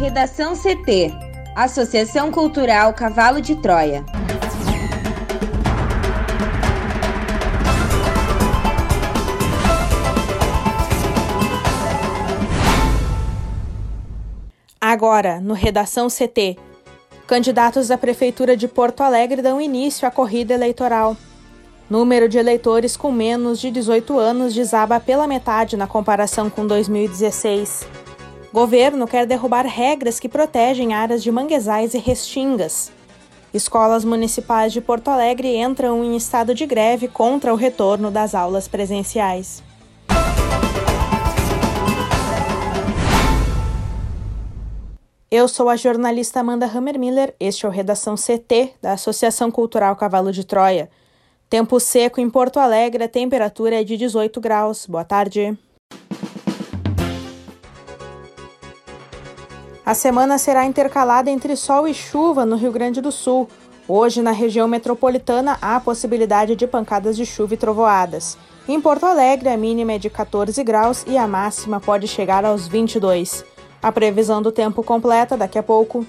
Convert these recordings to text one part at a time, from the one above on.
Redação CT Associação Cultural Cavalo de Troia. Agora, no Redação CT, candidatos da Prefeitura de Porto Alegre dão início à corrida eleitoral. Número de eleitores com menos de 18 anos desaba pela metade na comparação com 2016. Governo quer derrubar regras que protegem áreas de manguezais e restingas. Escolas municipais de Porto Alegre entram em estado de greve contra o retorno das aulas presenciais. Eu sou a jornalista Amanda Hammermiller, este é o Redação CT da Associação Cultural Cavalo de Troia. Tempo seco em Porto Alegre, a temperatura é de 18 graus. Boa tarde. A semana será intercalada entre sol e chuva no Rio Grande do Sul. Hoje, na região metropolitana, há possibilidade de pancadas de chuva e trovoadas. Em Porto Alegre, a mínima é de 14 graus e a máxima pode chegar aos 22. A previsão do tempo completa daqui a pouco.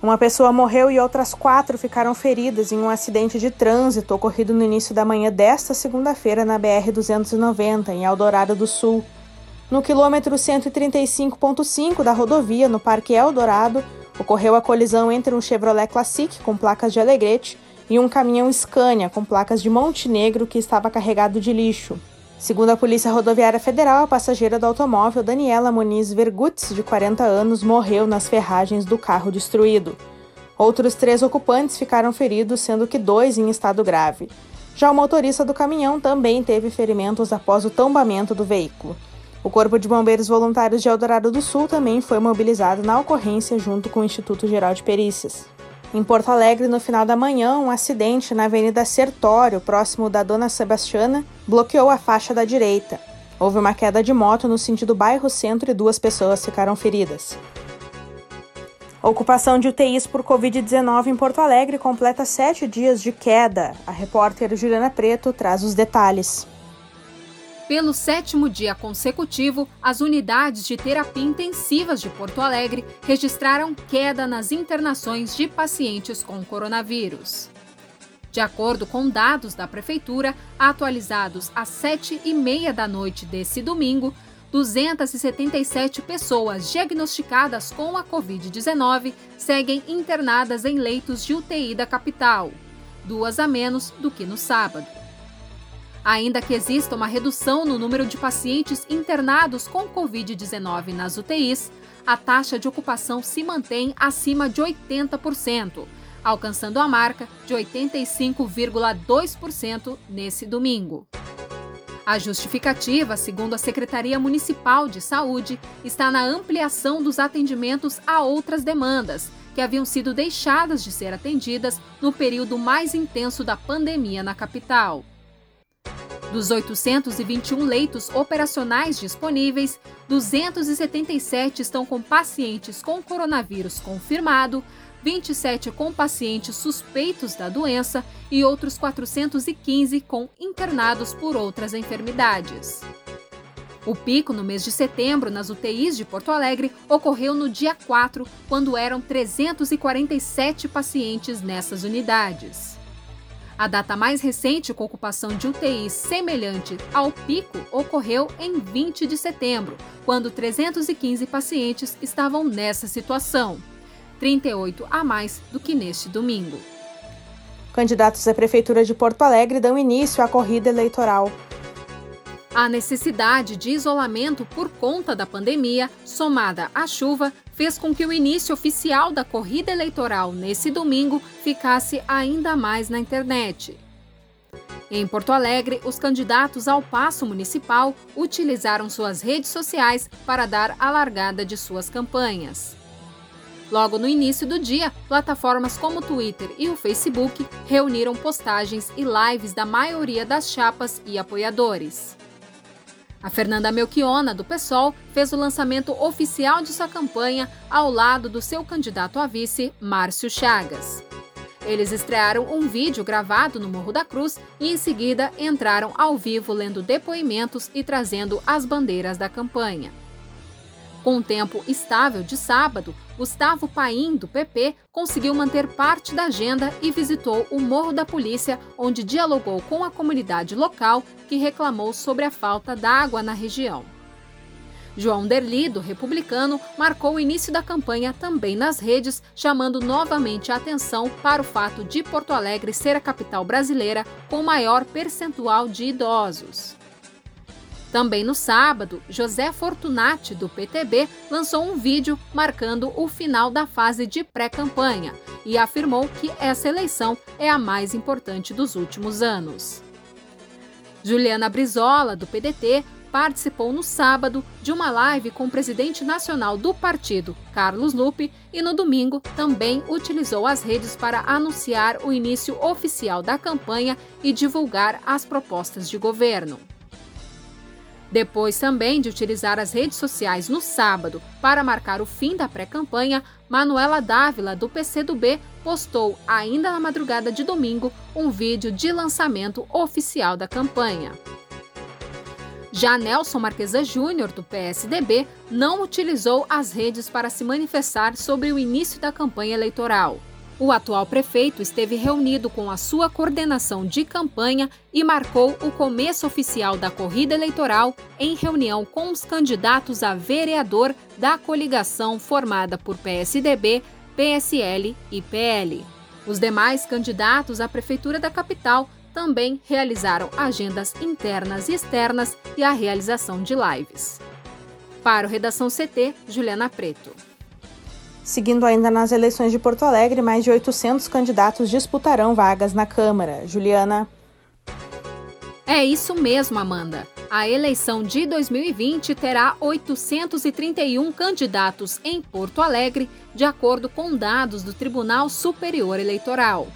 Uma pessoa morreu e outras quatro ficaram feridas em um acidente de trânsito ocorrido no início da manhã desta segunda-feira na BR-290, em Eldorado do Sul. No quilômetro 135.5 da rodovia, no Parque Eldorado, ocorreu a colisão entre um Chevrolet Classic com placas de Alegrete e um caminhão Scania com placas de Montenegro que estava carregado de lixo. Segundo a Polícia Rodoviária Federal, a passageira do automóvel, Daniela Muniz Vergutz, de 40 anos, morreu nas ferragens do carro destruído. Outros três ocupantes ficaram feridos, sendo que dois em estado grave. Já o motorista do caminhão também teve ferimentos após o tombamento do veículo. O Corpo de Bombeiros Voluntários de Eldorado do Sul também foi mobilizado na ocorrência junto com o Instituto Geral de Perícias. Em Porto Alegre, no final da manhã, um acidente na Avenida Sertório, próximo da Dona Sebastiana, bloqueou a faixa da direita. Houve uma queda de moto no sentido bairro centro e duas pessoas ficaram feridas. Ocupação de UTIs por Covid-19 em Porto Alegre completa sete dias de queda. A repórter Juliana Preto traz os detalhes. Pelo sétimo dia consecutivo, as unidades de terapia intensivas de Porto Alegre registraram queda nas internações de pacientes com coronavírus. De acordo com dados da Prefeitura, atualizados às sete e meia da noite desse domingo, 277 pessoas diagnosticadas com a Covid-19 seguem internadas em leitos de UTI da capital, duas a menos do que no sábado. Ainda que exista uma redução no número de pacientes internados com Covid-19 nas UTIs, a taxa de ocupação se mantém acima de 80%, alcançando a marca de 85,2% nesse domingo. A justificativa, segundo a Secretaria Municipal de Saúde, está na ampliação dos atendimentos a outras demandas, que haviam sido deixadas de ser atendidas no período mais intenso da pandemia na capital. Dos 821 leitos operacionais disponíveis, 277 estão com pacientes com coronavírus confirmado, 27 com pacientes suspeitos da doença e outros 415 com internados por outras enfermidades. O pico no mês de setembro nas UTIs de Porto Alegre ocorreu no dia 4, quando eram 347 pacientes nessas unidades. A data mais recente com ocupação de UTIs semelhante ao pico ocorreu em 20 de setembro, quando 315 pacientes estavam nessa situação, 38 a mais do que neste domingo. Candidatos à Prefeitura de Porto Alegre dão início à corrida eleitoral. A necessidade de isolamento por conta da pandemia, somada à chuva, fez com que o início oficial da corrida eleitoral nesse domingo ficasse ainda mais na internet. Em Porto Alegre, os candidatos ao passo municipal utilizaram suas redes sociais para dar a largada de suas campanhas. Logo no início do dia, plataformas como o Twitter e o Facebook reuniram postagens e lives da maioria das chapas e apoiadores. A Fernanda Melchiona, do PSOL, fez o lançamento oficial de sua campanha ao lado do seu candidato a vice, Márcio Chagas. Eles estrearam um vídeo gravado no Morro da Cruz e, em seguida, entraram ao vivo lendo depoimentos e trazendo as bandeiras da campanha. Com um tempo estável de sábado, Gustavo Paim, do PP, conseguiu manter parte da agenda e visitou o Morro da Polícia, onde dialogou com a comunidade local que reclamou sobre a falta d'água na região. João Derli, do Republicano, marcou o início da campanha também nas redes, chamando novamente a atenção para o fato de Porto Alegre ser a capital brasileira com maior percentual de idosos. Também no sábado, José Fortunati, do PTB, lançou um vídeo marcando o final da fase de pré-campanha e afirmou que essa eleição é a mais importante dos últimos anos. Juliana Brizola, do PDT, participou no sábado de uma live com o presidente nacional do partido, Carlos Lupe, e no domingo também utilizou as redes para anunciar o início oficial da campanha e divulgar as propostas de governo. Depois também de utilizar as redes sociais no sábado para marcar o fim da pré-campanha, Manuela Dávila, do PCdoB, postou, ainda na madrugada de domingo, um vídeo de lançamento oficial da campanha. Já Nelson Marquesa Júnior, do PSDB, não utilizou as redes para se manifestar sobre o início da campanha eleitoral. O atual prefeito esteve reunido com a sua coordenação de campanha e marcou o começo oficial da corrida eleitoral em reunião com os candidatos a vereador da coligação formada por PSDB, PSL e PL. Os demais candidatos à prefeitura da capital também realizaram agendas internas e externas e a realização de lives. Para o Redação CT, Juliana Preto. Seguindo ainda nas eleições de Porto Alegre, mais de 800 candidatos disputarão vagas na Câmara. Juliana. É isso mesmo, Amanda. A eleição de 2020 terá 831 candidatos em Porto Alegre, de acordo com dados do Tribunal Superior Eleitoral.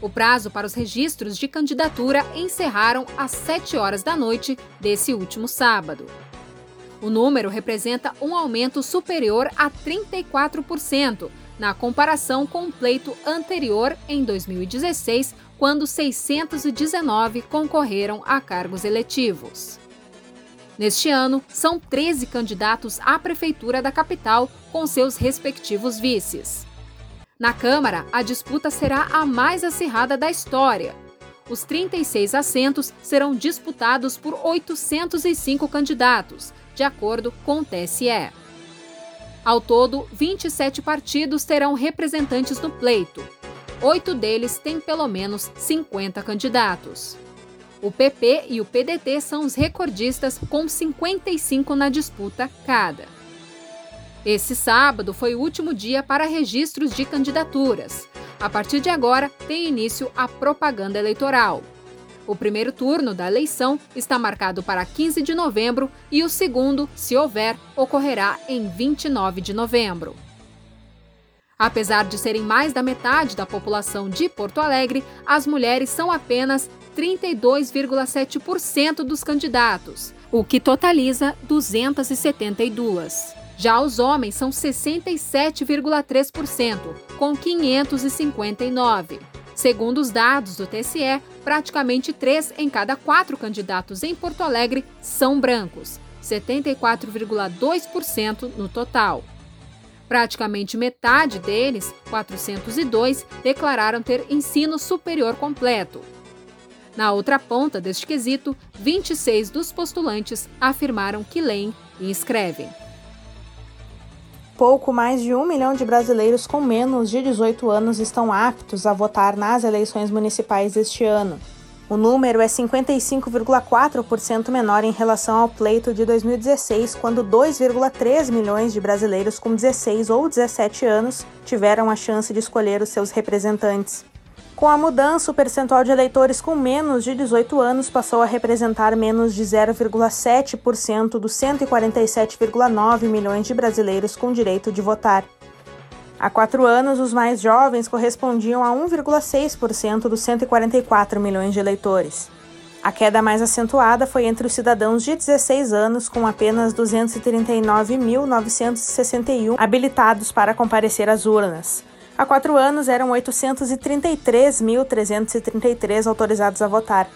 O prazo para os registros de candidatura encerraram às 7 horas da noite desse último sábado. O número representa um aumento superior a 34% na comparação com o pleito anterior em 2016, quando 619 concorreram a cargos eletivos. Neste ano, são 13 candidatos à prefeitura da capital com seus respectivos vices. Na Câmara, a disputa será a mais acirrada da história. Os 36 assentos serão disputados por 805 candidatos, de acordo com o TSE. Ao todo, 27 partidos terão representantes no pleito. Oito deles têm pelo menos 50 candidatos. O PP e o PDT são os recordistas, com 55 na disputa cada. Esse sábado foi o último dia para registros de candidaturas. A partir de agora, tem início a propaganda eleitoral. O primeiro turno da eleição está marcado para 15 de novembro e o segundo, se houver, ocorrerá em 29 de novembro. Apesar de serem mais da metade da população de Porto Alegre, as mulheres são apenas 32,7% dos candidatos, o que totaliza 272. Já os homens são 67,3%, com 559. Segundo os dados do TSE, praticamente três em cada quatro candidatos em Porto Alegre são brancos, 74,2% no total. Praticamente metade deles, 402, declararam ter ensino superior completo. Na outra ponta deste quesito, 26 dos postulantes afirmaram que leem e escrevem pouco mais de um milhão de brasileiros com menos de 18 anos estão aptos a votar nas eleições municipais deste ano. O número é 55,4% menor em relação ao pleito de 2016, quando 2,3 milhões de brasileiros com 16 ou 17 anos tiveram a chance de escolher os seus representantes. Com a mudança, o percentual de eleitores com menos de 18 anos passou a representar menos de 0,7% dos 147,9 milhões de brasileiros com direito de votar. Há quatro anos, os mais jovens correspondiam a 1,6% dos 144 milhões de eleitores. A queda mais acentuada foi entre os cidadãos de 16 anos, com apenas 239.961 habilitados para comparecer às urnas. Há quatro anos eram 833.333 autorizados a votar.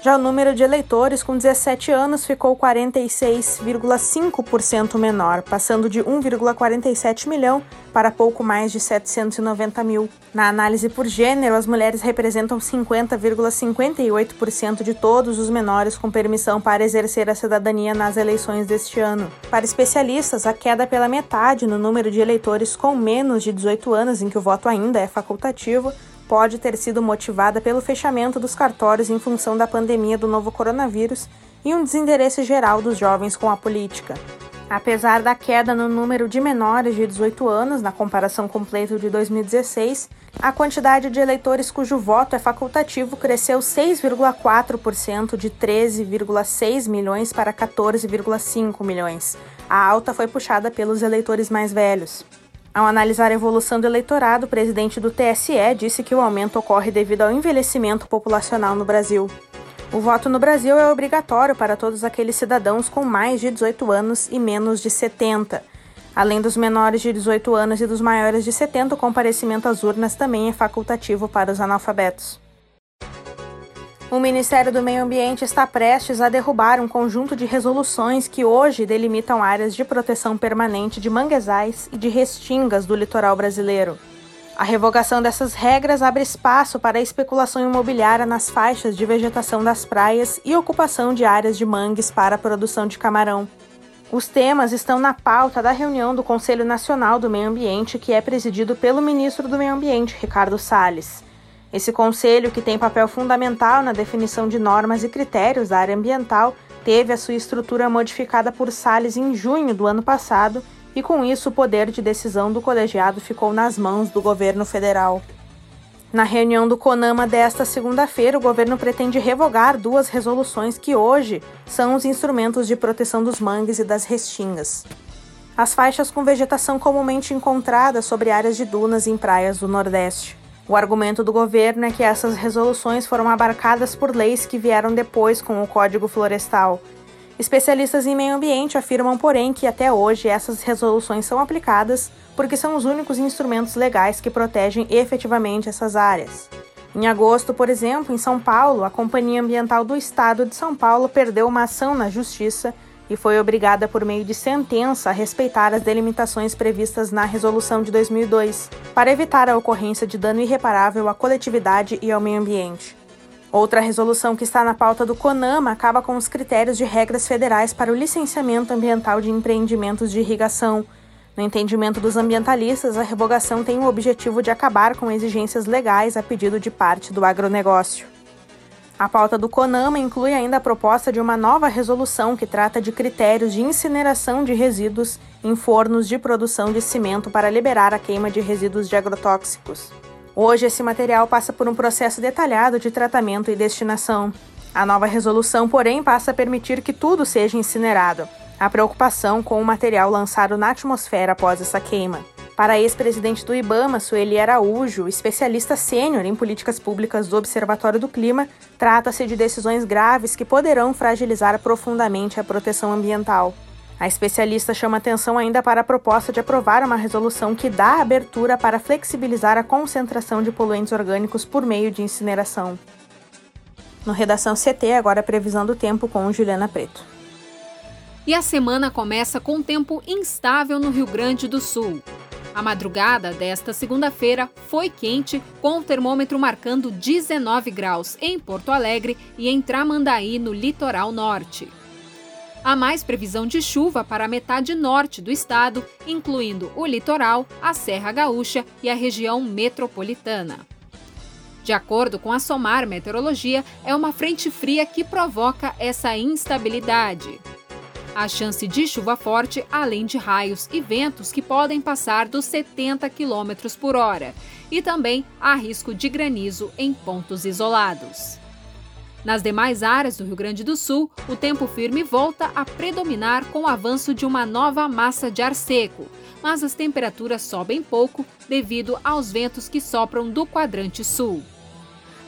Já o número de eleitores com 17 anos ficou 46,5% menor, passando de 1,47 milhão para pouco mais de 790 mil. Na análise por gênero, as mulheres representam 50,58% de todos os menores com permissão para exercer a cidadania nas eleições deste ano. Para especialistas, a queda pela metade no número de eleitores com menos de 18 anos, em que o voto ainda é facultativo, pode ter sido motivada pelo fechamento dos cartórios em função da pandemia do novo coronavírus e um desinteresse geral dos jovens com a política. Apesar da queda no número de menores de 18 anos na comparação com o pleito de 2016, a quantidade de eleitores cujo voto é facultativo cresceu 6,4% de 13,6 milhões para 14,5 milhões. A alta foi puxada pelos eleitores mais velhos. Ao analisar a evolução do eleitorado, o presidente do TSE disse que o aumento ocorre devido ao envelhecimento populacional no Brasil. O voto no Brasil é obrigatório para todos aqueles cidadãos com mais de 18 anos e menos de 70. Além dos menores de 18 anos e dos maiores de 70, o comparecimento às urnas também é facultativo para os analfabetos. O Ministério do Meio Ambiente está prestes a derrubar um conjunto de resoluções que hoje delimitam áreas de proteção permanente de manguezais e de restingas do litoral brasileiro. A revogação dessas regras abre espaço para a especulação imobiliária nas faixas de vegetação das praias e ocupação de áreas de mangues para a produção de camarão. Os temas estão na pauta da reunião do Conselho Nacional do Meio Ambiente, que é presidido pelo ministro do Meio Ambiente, Ricardo Salles. Esse conselho, que tem papel fundamental na definição de normas e critérios da área ambiental, teve a sua estrutura modificada por Salles em junho do ano passado e, com isso, o poder de decisão do colegiado ficou nas mãos do governo federal. Na reunião do CONAMA desta segunda-feira, o governo pretende revogar duas resoluções que hoje são os instrumentos de proteção dos mangues e das restingas. As faixas com vegetação comumente encontradas sobre áreas de dunas em praias do Nordeste. O argumento do governo é que essas resoluções foram abarcadas por leis que vieram depois com o Código Florestal. Especialistas em meio ambiente afirmam, porém, que até hoje essas resoluções são aplicadas porque são os únicos instrumentos legais que protegem efetivamente essas áreas. Em agosto, por exemplo, em São Paulo, a Companhia Ambiental do Estado de São Paulo perdeu uma ação na Justiça e foi obrigada por meio de sentença a respeitar as delimitações previstas na Resolução de 2002, para evitar a ocorrência de dano irreparável à coletividade e ao meio ambiente. Outra resolução que está na pauta do CONAMA acaba com os critérios de regras federais para o licenciamento ambiental de empreendimentos de irrigação. No entendimento dos ambientalistas, a revogação tem o objetivo de acabar com exigências legais a pedido de parte do agronegócio. A pauta do CONAMA inclui ainda a proposta de uma nova resolução que trata de critérios de incineração de resíduos em fornos de produção de cimento para liberar a queima de resíduos de agrotóxicos. Hoje, esse material passa por um processo detalhado de tratamento e destinação. A nova resolução, porém, passa a permitir que tudo seja incinerado. A preocupação com o material lançado na atmosfera após essa queima. Para a ex-presidente do IBAMA, Sueli Araújo, especialista sênior em políticas públicas do Observatório do Clima, trata-se de decisões graves que poderão fragilizar profundamente a proteção ambiental. A especialista chama atenção ainda para a proposta de aprovar uma resolução que dá abertura para flexibilizar a concentração de poluentes orgânicos por meio de incineração. No Redação CT, agora previsão do tempo com Juliana Preto. E a semana começa com tempo instável no Rio Grande do Sul. A madrugada desta segunda-feira foi quente, com o termômetro marcando 19 graus em Porto Alegre e em Tramandaí, no litoral norte. Há mais previsão de chuva para a metade norte do estado, incluindo o litoral, a Serra Gaúcha e a região metropolitana. De acordo com a SOMAR Meteorologia, é uma frente fria que provoca essa instabilidade a chance de chuva forte, além de raios e ventos que podem passar dos 70 km por hora, e também há risco de granizo em pontos isolados. Nas demais áreas do Rio Grande do Sul, o tempo firme volta a predominar com o avanço de uma nova massa de ar seco, mas as temperaturas sobem pouco devido aos ventos que sopram do quadrante sul.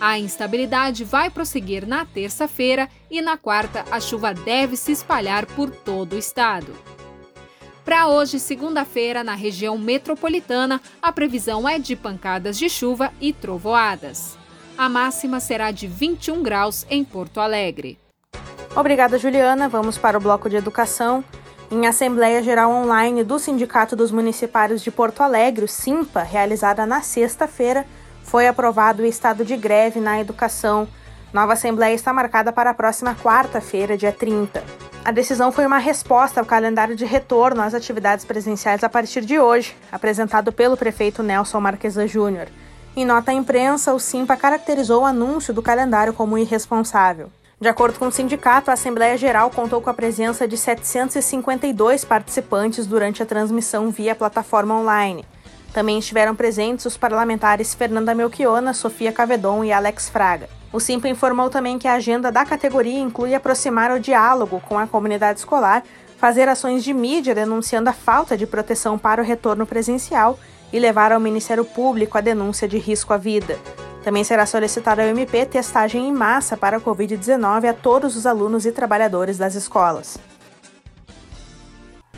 A instabilidade vai prosseguir na terça-feira e na quarta a chuva deve se espalhar por todo o estado. Para hoje, segunda-feira, na região metropolitana, a previsão é de pancadas de chuva e trovoadas. A máxima será de 21 graus em Porto Alegre. Obrigada, Juliana. Vamos para o bloco de educação. Em Assembleia Geral Online do Sindicato dos Municipários de Porto Alegre, o SIMPA, realizada na sexta-feira, foi aprovado o estado de greve na educação. Nova Assembleia está marcada para a próxima quarta-feira, dia 30. A decisão foi uma resposta ao calendário de retorno às atividades presenciais a partir de hoje, apresentado pelo prefeito Nelson Marquesa Júnior. Em nota à imprensa, o SIMPA caracterizou o anúncio do calendário como irresponsável. De acordo com o sindicato, a Assembleia Geral contou com a presença de 752 participantes durante a transmissão via plataforma online. Também estiveram presentes os parlamentares Fernanda Melchiona, Sofia Cavedon e Alex Fraga. O Simpa informou também que a agenda da categoria inclui aproximar o diálogo com a comunidade escolar, fazer ações de mídia denunciando a falta de proteção para o retorno presencial e levar ao Ministério Público a denúncia de risco à vida. Também será solicitada ao MP testagem em massa para a Covid-19 a todos os alunos e trabalhadores das escolas.